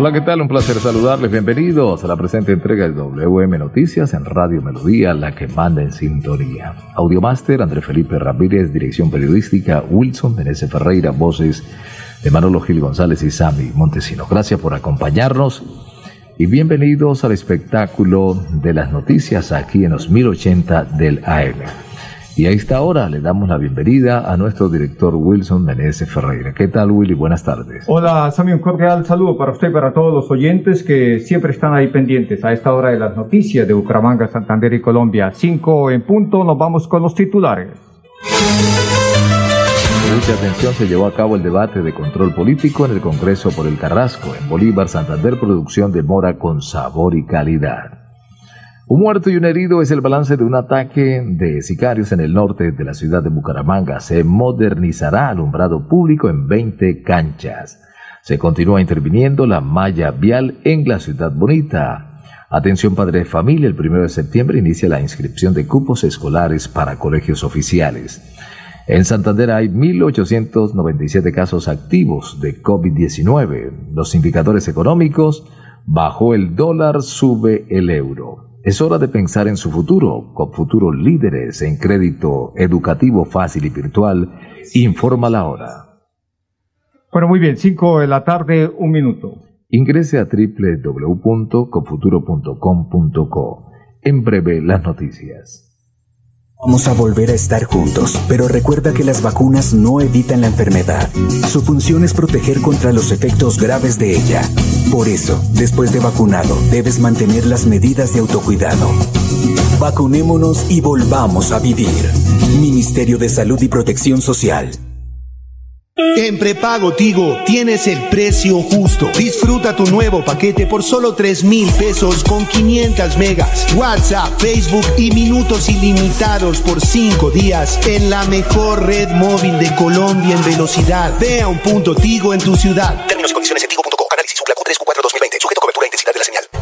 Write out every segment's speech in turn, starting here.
Hola, ¿qué tal? Un placer saludarles. Bienvenidos a la presente entrega de WM Noticias en Radio Melodía, la que manda en sintonía. Audiomaster, André Felipe Ramírez, dirección periodística, Wilson Menezes Ferreira, voces de Manolo Gil González y Sami Montesino. Gracias por acompañarnos y bienvenidos al espectáculo de las noticias aquí en los 1080 del AM. Y a esta hora le damos la bienvenida a nuestro director Wilson Meneses Ferreira. ¿Qué tal, Willy? Buenas tardes. Hola, Sammy, un cordial saludo para usted y para todos los oyentes que siempre están ahí pendientes a esta hora de las noticias de Bucaramanga, Santander y Colombia. Cinco en punto, nos vamos con los titulares. Mucha atención se llevó a cabo el debate de control político en el Congreso por el Carrasco, en Bolívar, Santander, producción de mora con sabor y calidad. Un muerto y un herido es el balance de un ataque de sicarios en el norte de la ciudad de Bucaramanga. Se modernizará alumbrado público en 20 canchas. Se continúa interviniendo la malla vial en la ciudad bonita. Atención padre de familia, el primero de septiembre inicia la inscripción de cupos escolares para colegios oficiales. En Santander hay 1.897 casos activos de COVID-19. Los indicadores económicos, bajó el dólar, sube el euro. Es hora de pensar en su futuro, con futuros líderes en crédito educativo fácil y virtual. Informa la hora. Bueno, muy bien, 5 de la tarde, un minuto. Ingrese a www.confuturo.com.co. En breve, las noticias. Vamos a volver a estar juntos, pero recuerda que las vacunas no evitan la enfermedad. Su función es proteger contra los efectos graves de ella. Por eso, después de vacunado, debes mantener las medidas de autocuidado. Vacunémonos y volvamos a vivir. Ministerio de Salud y Protección Social. En prepago Tigo tienes el precio justo. Disfruta tu nuevo paquete por solo 3 mil pesos con 500 megas, WhatsApp, Facebook y minutos ilimitados por 5 días en la mejor red móvil de Colombia en velocidad. Ve a un punto Tigo en tu ciudad. Términos y condiciones en tigo.com.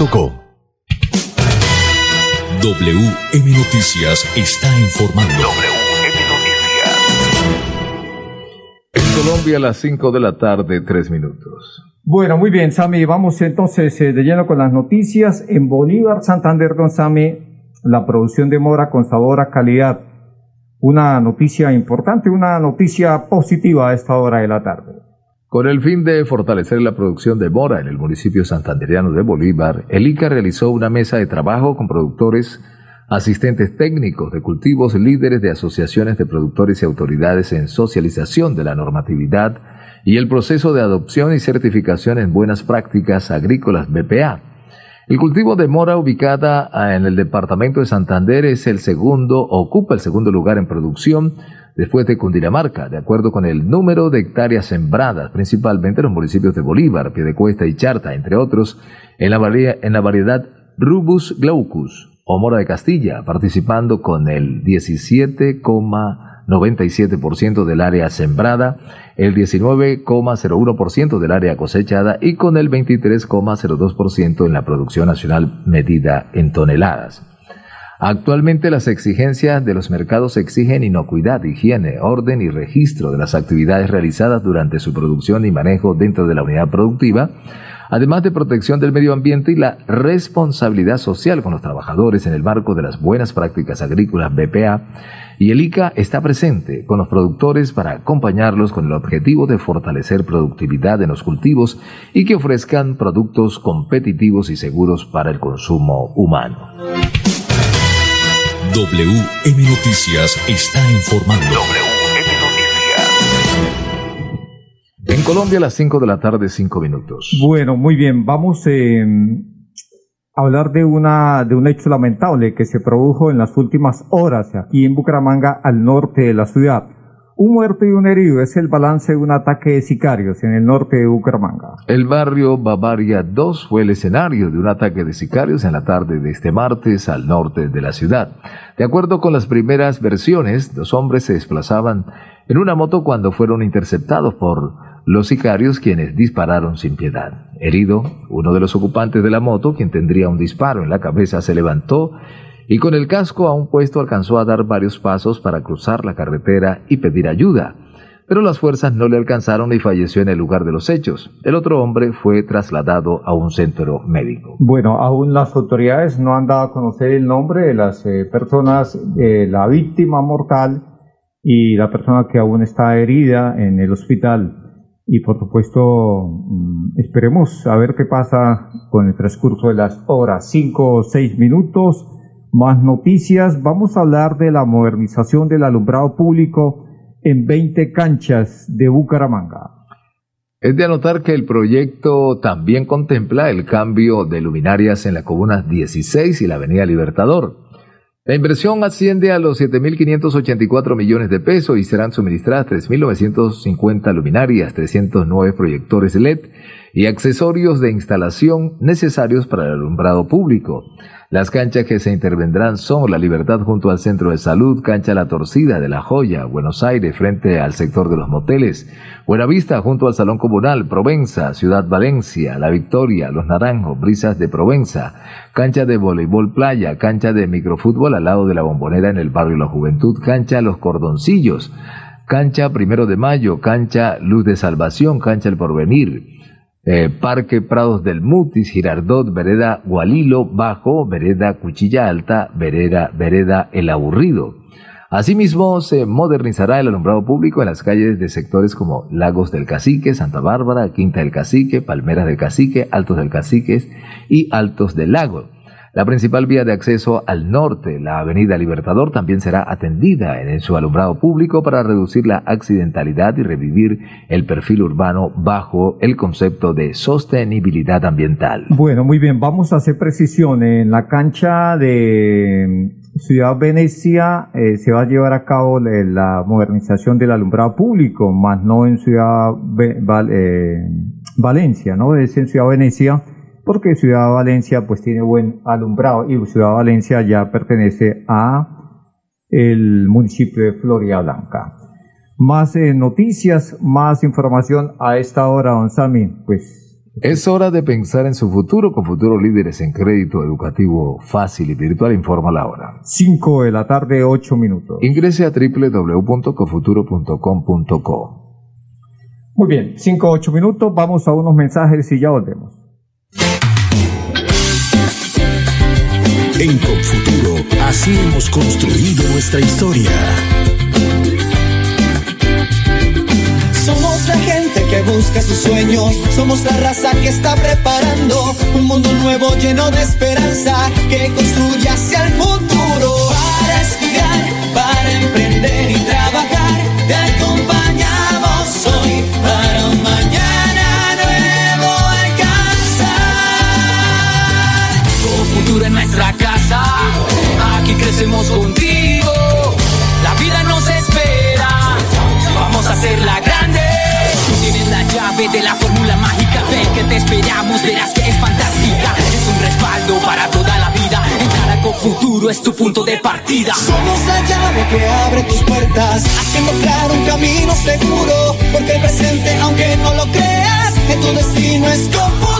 WM Noticias está informando. WM Noticias. En Colombia a las 5 de la tarde, 3 minutos. Bueno, muy bien, Sami. Vamos entonces eh, de lleno con las noticias. En Bolívar, Santander, don Sami, la producción de mora con sabor a calidad. Una noticia importante, una noticia positiva a esta hora de la tarde. Con el fin de fortalecer la producción de mora en el municipio santandereano de Bolívar, el ICA realizó una mesa de trabajo con productores, asistentes técnicos de cultivos, líderes de asociaciones de productores y autoridades en socialización de la normatividad y el proceso de adopción y certificación en buenas prácticas agrícolas BPA. El cultivo de mora ubicada en el departamento de Santander es el segundo, ocupa el segundo lugar en producción después de Cundinamarca, de acuerdo con el número de hectáreas sembradas, principalmente en los municipios de Bolívar, Piedecuesta y Charta, entre otros, en la, variedad, en la variedad Rubus glaucus o mora de Castilla, participando con el 17,9 97% del área sembrada, el 19,01% del área cosechada y con el 23,02% en la producción nacional medida en toneladas. Actualmente las exigencias de los mercados exigen inocuidad, higiene, orden y registro de las actividades realizadas durante su producción y manejo dentro de la unidad productiva, además de protección del medio ambiente y la responsabilidad social con los trabajadores en el marco de las buenas prácticas agrícolas BPA, y el ICA está presente con los productores para acompañarlos con el objetivo de fortalecer productividad en los cultivos y que ofrezcan productos competitivos y seguros para el consumo humano. WM Noticias está informando. WM Noticias. En Colombia a las 5 de la tarde, 5 minutos. Bueno, muy bien. Vamos eh, a hablar de, una, de un hecho lamentable que se produjo en las últimas horas aquí en Bucaramanga, al norte de la ciudad. Un muerto y un herido es el balance de un ataque de sicarios en el norte de Bucaramanga. El barrio Bavaria 2 fue el escenario de un ataque de sicarios en la tarde de este martes al norte de la ciudad. De acuerdo con las primeras versiones, dos hombres se desplazaban en una moto cuando fueron interceptados por los sicarios quienes dispararon sin piedad. Herido, uno de los ocupantes de la moto, quien tendría un disparo en la cabeza, se levantó y con el casco a un puesto alcanzó a dar varios pasos para cruzar la carretera y pedir ayuda. Pero las fuerzas no le alcanzaron y falleció en el lugar de los hechos. El otro hombre fue trasladado a un centro médico. Bueno, aún las autoridades no han dado a conocer el nombre de las eh, personas, de la víctima mortal y la persona que aún está herida en el hospital. Y por supuesto, mm, esperemos a ver qué pasa con el transcurso de las horas, cinco o seis minutos más noticias, vamos a hablar de la modernización del alumbrado público en 20 canchas de Bucaramanga. Es de anotar que el proyecto también contempla el cambio de luminarias en la comuna 16 y la avenida Libertador. La inversión asciende a los 7.584 millones de pesos y serán suministradas 3.950 luminarias, 309 proyectores LED y accesorios de instalación necesarios para el alumbrado público. Las canchas que se intervendrán son La Libertad junto al Centro de Salud, Cancha La Torcida de La Joya, Buenos Aires frente al sector de los moteles, Buenavista junto al Salón Comunal, Provenza, Ciudad Valencia, La Victoria, Los Naranjos, Brisas de Provenza, Cancha de Voleibol Playa, Cancha de Microfútbol al lado de la Bombonera en el barrio La Juventud, Cancha Los Cordoncillos, Cancha Primero de Mayo, Cancha Luz de Salvación, Cancha El Porvenir, eh, Parque Prados del Mutis, Girardot, Vereda Gualilo, Bajo, Vereda Cuchilla Alta, Vereda, Vereda El Aburrido. Asimismo, se modernizará el alumbrado público en las calles de sectores como Lagos del Cacique, Santa Bárbara, Quinta del Cacique, Palmeras del Cacique, Altos del Cacique y Altos del Lago. La principal vía de acceso al norte, la Avenida Libertador, también será atendida en su alumbrado público para reducir la accidentalidad y revivir el perfil urbano bajo el concepto de sostenibilidad ambiental. Bueno, muy bien, vamos a hacer precisión. En la cancha de Ciudad Venecia eh, se va a llevar a cabo la modernización del alumbrado público, más no en Ciudad eh, Valencia, ¿no? Es en Ciudad Venecia porque Ciudad Valencia pues tiene buen alumbrado y Ciudad Valencia ya pertenece a el municipio de Floria Blanca. Más eh, noticias, más información a esta hora, don Sami, pues es hora de pensar en su futuro con futuros líderes en crédito educativo fácil y virtual. Informa la hora. 5 de la tarde, 8 minutos. Ingrese a www.cofuturo.com.co. Muy bien, 5 8 minutos. Vamos a unos mensajes y ya volvemos. En Confuturo, así hemos construido nuestra historia. Somos la gente que busca sus sueños, somos la raza que está preparando un mundo nuevo lleno de esperanza que construye hacia el futuro. Para estudiar, para emprender y trabajar, te acompañamos hoy para un mañana nuevo alcanzar. Con futuro en nuestra casa crecemos contigo. La vida nos espera. Vamos a hacerla grande. Tú tienes la llave de la fórmula mágica. Ven que te esperamos. Verás que es fantástica. Es un respaldo para toda la vida. Entrar con futuro es tu punto de partida. Somos la llave que abre tus puertas, haciendo claro un camino seguro. Porque el presente, aunque no lo creas, que tu destino es con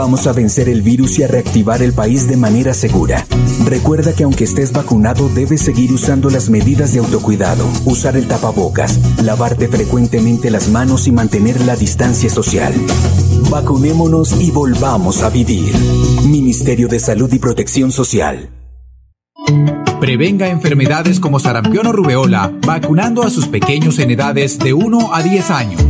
Vamos a vencer el virus y a reactivar el país de manera segura. Recuerda que aunque estés vacunado, debes seguir usando las medidas de autocuidado, usar el tapabocas, lavarte frecuentemente las manos y mantener la distancia social. Vacunémonos y volvamos a vivir. Ministerio de Salud y Protección Social. Prevenga enfermedades como sarampión o rubeola vacunando a sus pequeños en edades de 1 a 10 años.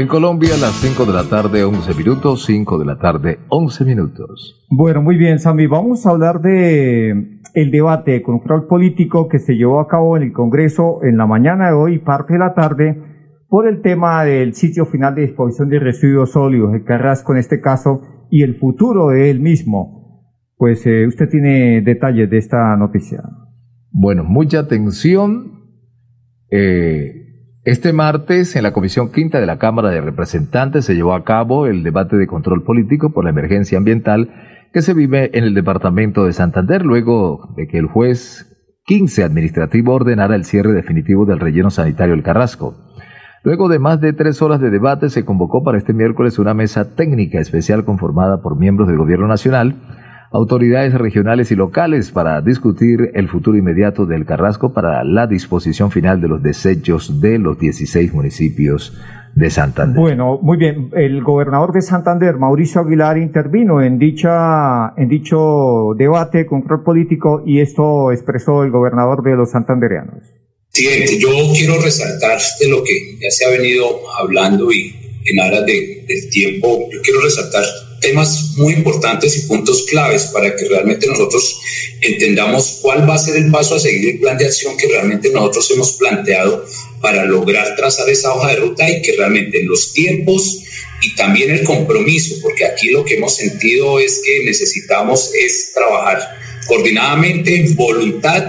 En Colombia, las 5 de la tarde, 11 minutos, 5 de la tarde, 11 minutos. Bueno, muy bien, Sammy. Vamos a hablar de el debate de control político que se llevó a cabo en el Congreso en la mañana de hoy, parte de la tarde, por el tema del sitio final de disposición de residuos sólidos, el Carrasco en este caso, y el futuro de él mismo. Pues eh, usted tiene detalles de esta noticia. Bueno, mucha atención. Eh, este martes, en la Comisión Quinta de la Cámara de Representantes, se llevó a cabo el debate de control político por la emergencia ambiental que se vive en el departamento de Santander, luego de que el juez 15 administrativo ordenara el cierre definitivo del relleno sanitario El Carrasco. Luego de más de tres horas de debate, se convocó para este miércoles una mesa técnica especial conformada por miembros del Gobierno Nacional, autoridades regionales y locales para discutir el futuro inmediato del Carrasco para la disposición final de los desechos de los 16 municipios de Santander. Bueno, muy bien. El gobernador de Santander, Mauricio Aguilar, intervino en dicha, en dicho debate de control político y esto expresó el gobernador de los santandereanos. Siguiente, yo quiero resaltar de lo que ya se ha venido hablando y en aras de, del tiempo, yo quiero resaltar temas muy importantes y puntos claves para que realmente nosotros entendamos cuál va a ser el paso a seguir el plan de acción que realmente nosotros hemos planteado para lograr trazar esa hoja de ruta y que realmente en los tiempos y también el compromiso, porque aquí lo que hemos sentido es que necesitamos es trabajar coordinadamente, voluntad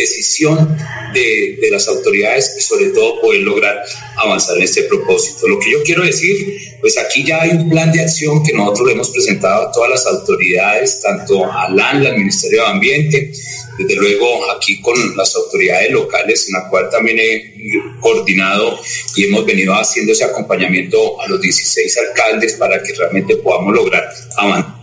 decisión de, de, las autoridades y sobre todo poder lograr avanzar en este propósito. Lo que yo quiero decir, pues aquí ya hay un plan de acción que nosotros le hemos presentado a todas las autoridades, tanto a LAN, al Ministerio de Ambiente, desde luego aquí con las autoridades locales, en la cual también he coordinado y hemos venido haciendo ese acompañamiento a los 16 alcaldes para que realmente podamos lograr avanzar.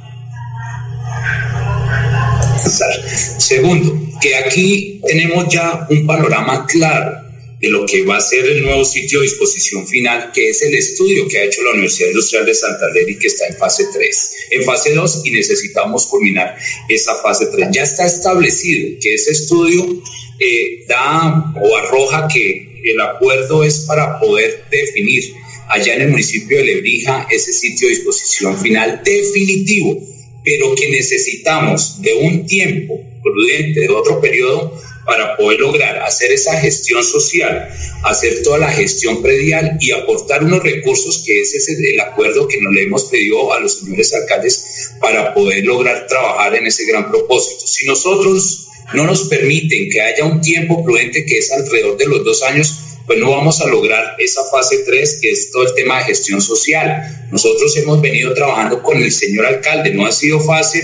Segundo, que aquí tenemos ya un panorama claro de lo que va a ser el nuevo sitio de disposición final, que es el estudio que ha hecho la Universidad Industrial de Santander y que está en fase 3. En fase 2 y necesitamos culminar esa fase 3. Ya está establecido que ese estudio eh, da o arroja que el acuerdo es para poder definir allá en el municipio de Lebrija ese sitio de disposición final definitivo, pero que necesitamos de un tiempo prudente, de otro periodo, para poder lograr hacer esa gestión social, hacer toda la gestión predial y aportar unos recursos que ese es el acuerdo que nos le hemos pedido a los señores alcaldes para poder lograr trabajar en ese gran propósito. Si nosotros no nos permiten que haya un tiempo prudente que es alrededor de los dos años, pues no vamos a lograr esa fase 3, que es todo el tema de gestión social. Nosotros hemos venido trabajando con el señor alcalde, no ha sido fácil,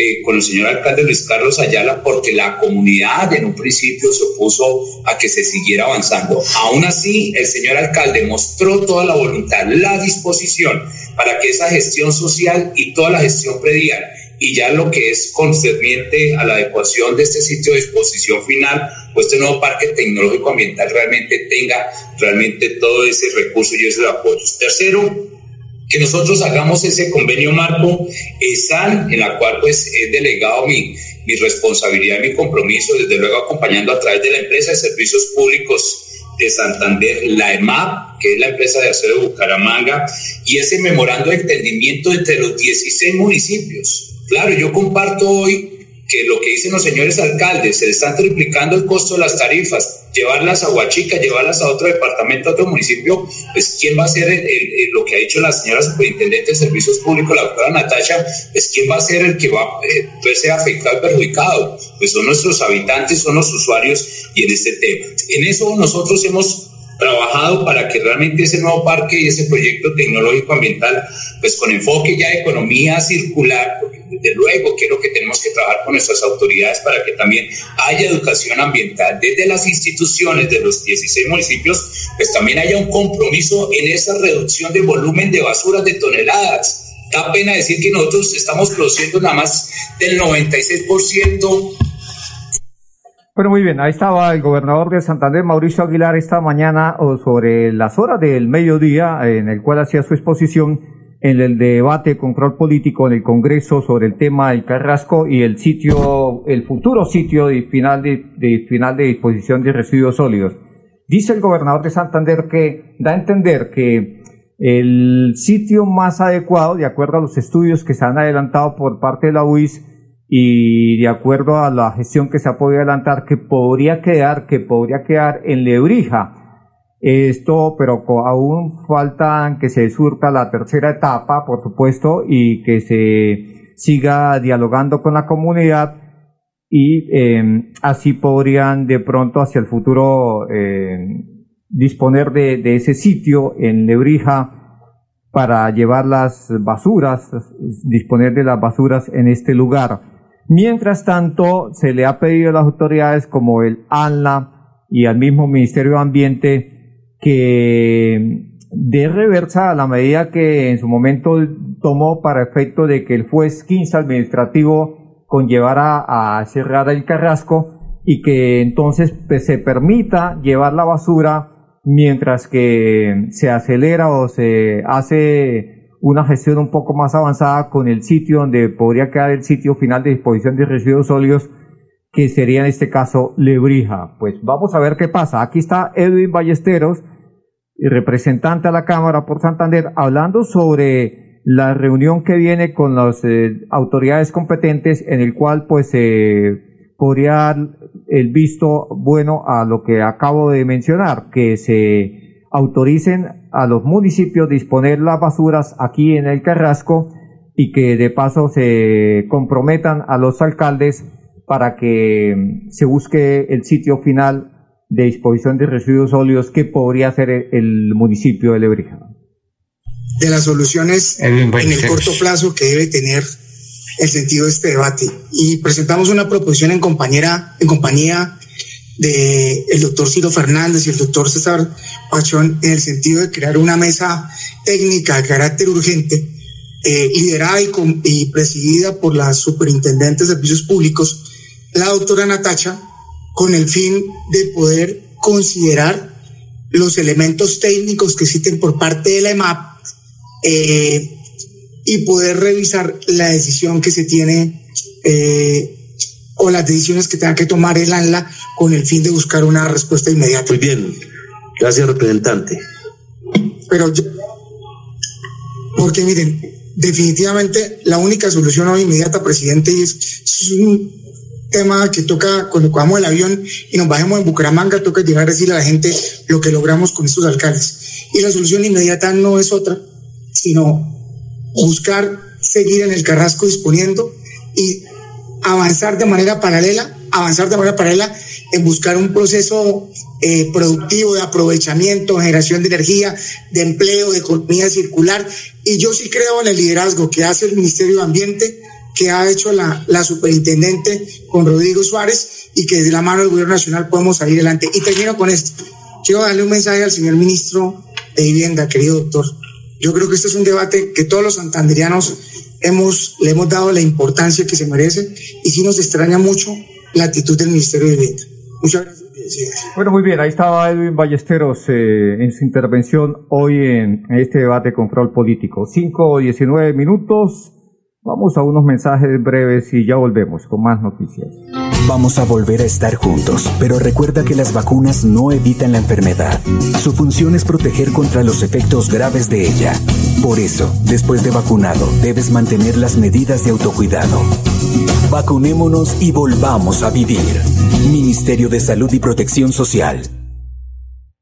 eh, con el señor alcalde Luis Carlos Ayala porque la comunidad en un principio se opuso a que se siguiera avanzando. Aún así, el señor alcalde mostró toda la voluntad, la disposición para que esa gestión social y toda la gestión predial y ya lo que es concerniente a la adecuación de este sitio de disposición final, pues este nuevo parque tecnológico ambiental realmente tenga realmente todo ese recurso y ese apoyo. Tercero, que nosotros hagamos ese convenio marco están en la cual pues he delegado mi, mi responsabilidad, mi compromiso, desde luego acompañando a través de la empresa de servicios públicos de Santander, la EMAP, que es la empresa de acero de Bucaramanga, y ese memorando de entendimiento entre los 16 municipios. Claro, yo comparto hoy que lo que dicen los señores alcaldes, se están triplicando el costo de las tarifas, llevarlas a Huachica, llevarlas a otro departamento, a otro municipio, pues quién va a ser lo que ha dicho la señora superintendente de servicios públicos, la doctora Natacha, pues quién va a ser el que va a eh, verse afectado perjudicado, pues son nuestros habitantes, son los usuarios y en este tema. En eso nosotros hemos trabajado para que realmente ese nuevo parque y ese proyecto tecnológico ambiental, pues con enfoque ya de economía circular, desde luego que es lo que tenemos que trabajar con nuestras autoridades para que también haya educación ambiental desde las instituciones de los 16 municipios, pues también haya un compromiso en esa reducción de volumen de basuras de toneladas. Da pena decir que nosotros estamos produciendo nada más del 96%. Bueno, muy bien, ahí estaba el gobernador de Santander, Mauricio Aguilar, esta mañana sobre las horas del mediodía, en el cual hacía su exposición en el debate de control político en el Congreso sobre el tema del Carrasco y el sitio, el futuro sitio de final de, final de disposición de residuos sólidos. Dice el gobernador de Santander que da a entender que el sitio más adecuado, de acuerdo a los estudios que se han adelantado por parte de la UIS y de acuerdo a la gestión que se ha podido adelantar, que podría quedar, que podría quedar en Lebrija, esto, pero aún falta que se surta la tercera etapa, por supuesto, y que se siga dialogando con la comunidad y eh, así podrían de pronto hacia el futuro eh, disponer de, de, ese sitio en Lebrija para llevar las basuras, disponer de las basuras en este lugar. Mientras tanto, se le ha pedido a las autoridades como el ANLA y al mismo Ministerio de Ambiente que de reversa a la medida que en su momento tomó para efecto de que el juez 15 administrativo conllevara a cerrar el carrasco y que entonces pues, se permita llevar la basura mientras que se acelera o se hace una gestión un poco más avanzada con el sitio donde podría quedar el sitio final de disposición de residuos sólidos que sería en este caso Lebrija. Pues vamos a ver qué pasa. Aquí está Edwin Ballesteros, representante a la Cámara por Santander, hablando sobre la reunión que viene con las eh, autoridades competentes en el cual pues se podría dar el visto bueno a lo que acabo de mencionar, que se autoricen a los municipios disponer las basuras aquí en el Carrasco y que de paso se comprometan a los alcaldes para que se busque el sitio final de disposición de residuos sólidos que podría hacer el municipio de Lebrija. De las soluciones en el corto plazo que debe tener el sentido de este debate. Y presentamos una proposición en, compañera, en compañía del el doctor Ciro Fernández y el doctor César Pachón en el sentido de crear una mesa técnica de carácter urgente, eh, liderada y, y presidida por la superintendente de servicios públicos, la doctora Natacha, con el fin de poder considerar los elementos técnicos que existen por parte de la EMAP eh, y poder revisar la decisión que se tiene eh, o las decisiones que tenga que tomar el ANLA con el fin de buscar una respuesta inmediata. Muy bien, gracias representante. Pero yo, porque miren, definitivamente la única solución hoy inmediata, presidente, es, es un tema que toca cuando cojamos el avión y nos bajemos en Bucaramanga, toca llegar a decirle a la gente lo que logramos con estos alcaldes. Y la solución inmediata no es otra, sino buscar seguir en el Carrasco disponiendo y avanzar de manera paralela, avanzar de manera paralela en buscar un proceso eh, productivo de aprovechamiento, generación de energía, de empleo, de economía circular. Y yo sí creo en el liderazgo que hace el Ministerio de Ambiente que ha hecho la, la superintendente con Rodrigo Suárez y que de la mano del gobierno nacional podemos salir adelante. Y termino con esto. Quiero darle un mensaje al señor ministro de Vivienda, querido doctor. Yo creo que este es un debate que todos los santanderianos hemos, le hemos dado la importancia que se merece y sí nos extraña mucho la actitud del Ministerio de Vivienda. Muchas gracias. Bueno, muy bien, ahí estaba Edwin Ballesteros eh, en su intervención hoy en, este debate de control político. 5 o 19 minutos. Vamos a unos mensajes breves y ya volvemos con más noticias. Vamos a volver a estar juntos, pero recuerda que las vacunas no evitan la enfermedad. Su función es proteger contra los efectos graves de ella. Por eso, después de vacunado, debes mantener las medidas de autocuidado. Vacunémonos y volvamos a vivir. Ministerio de Salud y Protección Social.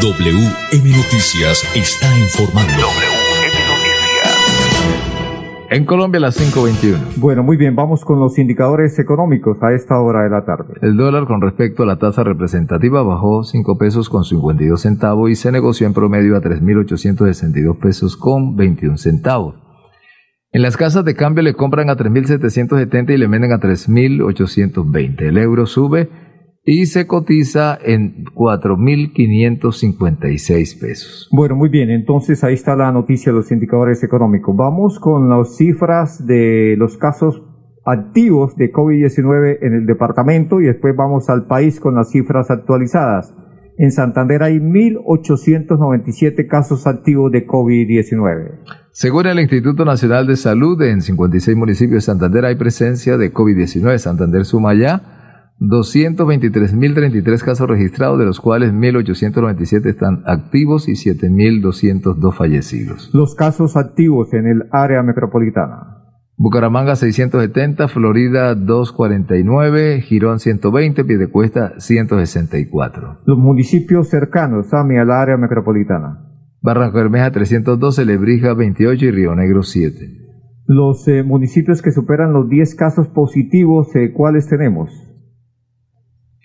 WM Noticias está informando. En Colombia las 5.21. Bueno, muy bien, vamos con los indicadores económicos a esta hora de la tarde. El dólar con respecto a la tasa representativa bajó 5 pesos con 52 centavos y se negoció en promedio a 3.862 pesos con 21 centavos. En las casas de cambio le compran a 3.770 y le venden a 3.820. El euro sube y se cotiza en 4.556 pesos. Bueno, muy bien, entonces ahí está la noticia de los indicadores económicos. Vamos con las cifras de los casos activos de COVID-19 en el departamento y después vamos al país con las cifras actualizadas. En Santander hay 1.897 casos activos de COVID-19. Según el Instituto Nacional de Salud, en 56 municipios de Santander hay presencia de COVID-19. Santander suma ya 223.033 casos registrados, de los cuales 1.897 están activos y 7.202 fallecidos. Los casos activos en el área metropolitana. Bucaramanga 670, Florida 249, Girón 120, Piedecuesta 164. Los municipios cercanos, Sami, al área metropolitana. Barranco Bermeja 312, Lebrija 28 y Río Negro 7. Los eh, municipios que superan los 10 casos positivos, eh, ¿cuáles tenemos?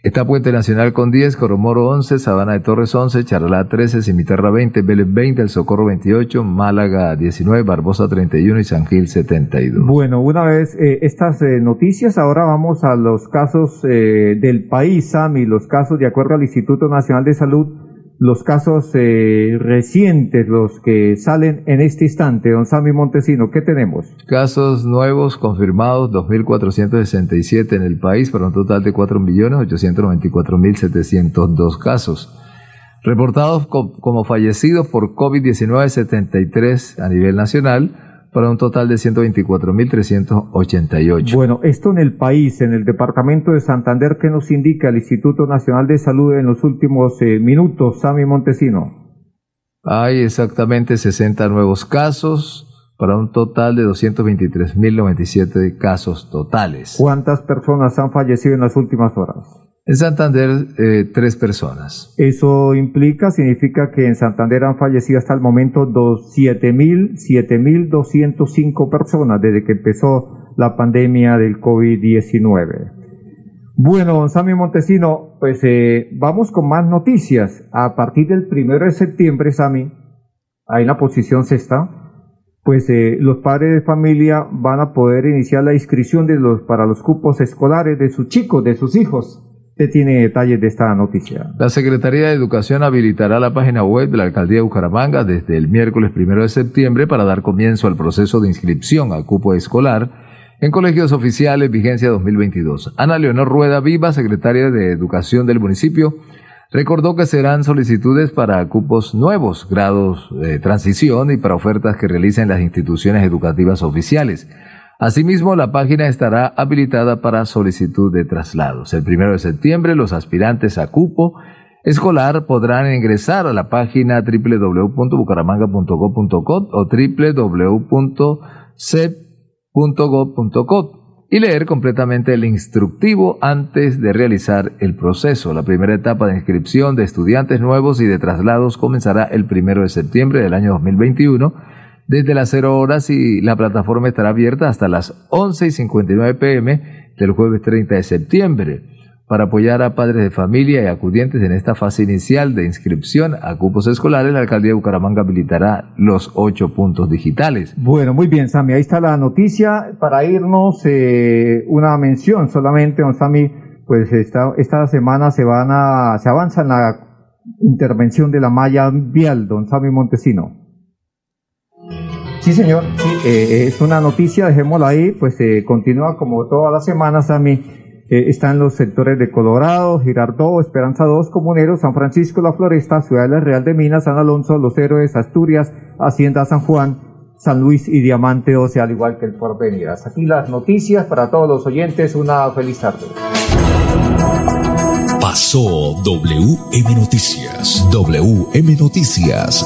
Está Puente Nacional con 10, Coromoro 11, Sabana de Torres 11, Charalá 13, Cimitarra 20, Vélez 20, El Socorro 28, Málaga 19, Barbosa 31 y San Gil 72. Bueno, una vez eh, estas eh, noticias, ahora vamos a los casos eh, del país, Sami, los casos de acuerdo al Instituto Nacional de Salud, los casos eh, recientes, los que salen en este instante. Don Sami Montesino, ¿qué tenemos? Casos nuevos confirmados, 2.467 en el país, para un total de 4.894.702 casos. Reportados co- como fallecidos por COVID-19, 73 a nivel nacional, para un total de 124.388. Bueno, esto en el país, en el departamento de Santander, ¿qué nos indica el Instituto Nacional de Salud en los últimos eh, minutos, Sami Montesino? Hay exactamente 60 nuevos casos, para un total de 223.097 casos totales. ¿Cuántas personas han fallecido en las últimas horas? En Santander, eh, tres personas. Eso implica, significa que en Santander han fallecido hasta el momento dos- 7.000, 7.205 personas desde que empezó la pandemia del COVID-19. Bueno, don Sammy Montesino, pues eh, vamos con más noticias. A partir del primero de septiembre, Sammy, ahí en la posición sexta, pues eh, los padres de familia van a poder iniciar la inscripción de los, para los cupos escolares de sus chicos, de sus hijos. Usted tiene detalles de esta noticia. La Secretaría de Educación habilitará la página web de la Alcaldía de Bucaramanga desde el miércoles primero de septiembre para dar comienzo al proceso de inscripción al cupo escolar en colegios oficiales vigencia 2022. Ana Leonor Rueda Viva, secretaria de Educación del municipio, recordó que serán solicitudes para cupos nuevos, grados de transición y para ofertas que realicen las instituciones educativas oficiales. Asimismo, la página estará habilitada para solicitud de traslados. El primero de septiembre, los aspirantes a cupo escolar podrán ingresar a la página www.bucaramanga.gov.co o www.cep.gov.co y leer completamente el instructivo antes de realizar el proceso. La primera etapa de inscripción de estudiantes nuevos y de traslados comenzará el primero de septiembre del año 2021 desde las 0 horas y la plataforma estará abierta hasta las 11 y 59 pm del jueves 30 de septiembre para apoyar a padres de familia y acudientes en esta fase inicial de inscripción a cupos escolares, la alcaldía de Bucaramanga habilitará los ocho puntos digitales. Bueno, muy bien, Sami, ahí está la noticia. Para irnos, eh, una mención solamente, don Sami, pues esta, esta semana se van a, se avanza en la intervención de la malla vial, don Sami Montesino. Sí, señor, eh, es una noticia, dejémosla ahí, pues eh, continúa como todas las semanas, Sami eh, están los sectores de Colorado, Girardó, Esperanza 2, Comuneros, San Francisco, La Floresta, Ciudad de la Real de Minas, San Alonso, Los Héroes, Asturias, Hacienda San Juan, San Luis y Diamante, o sea, al igual que el Porvenir. Hasta aquí las noticias para todos los oyentes. Una feliz tarde. Pasó WM Noticias. WM Noticias.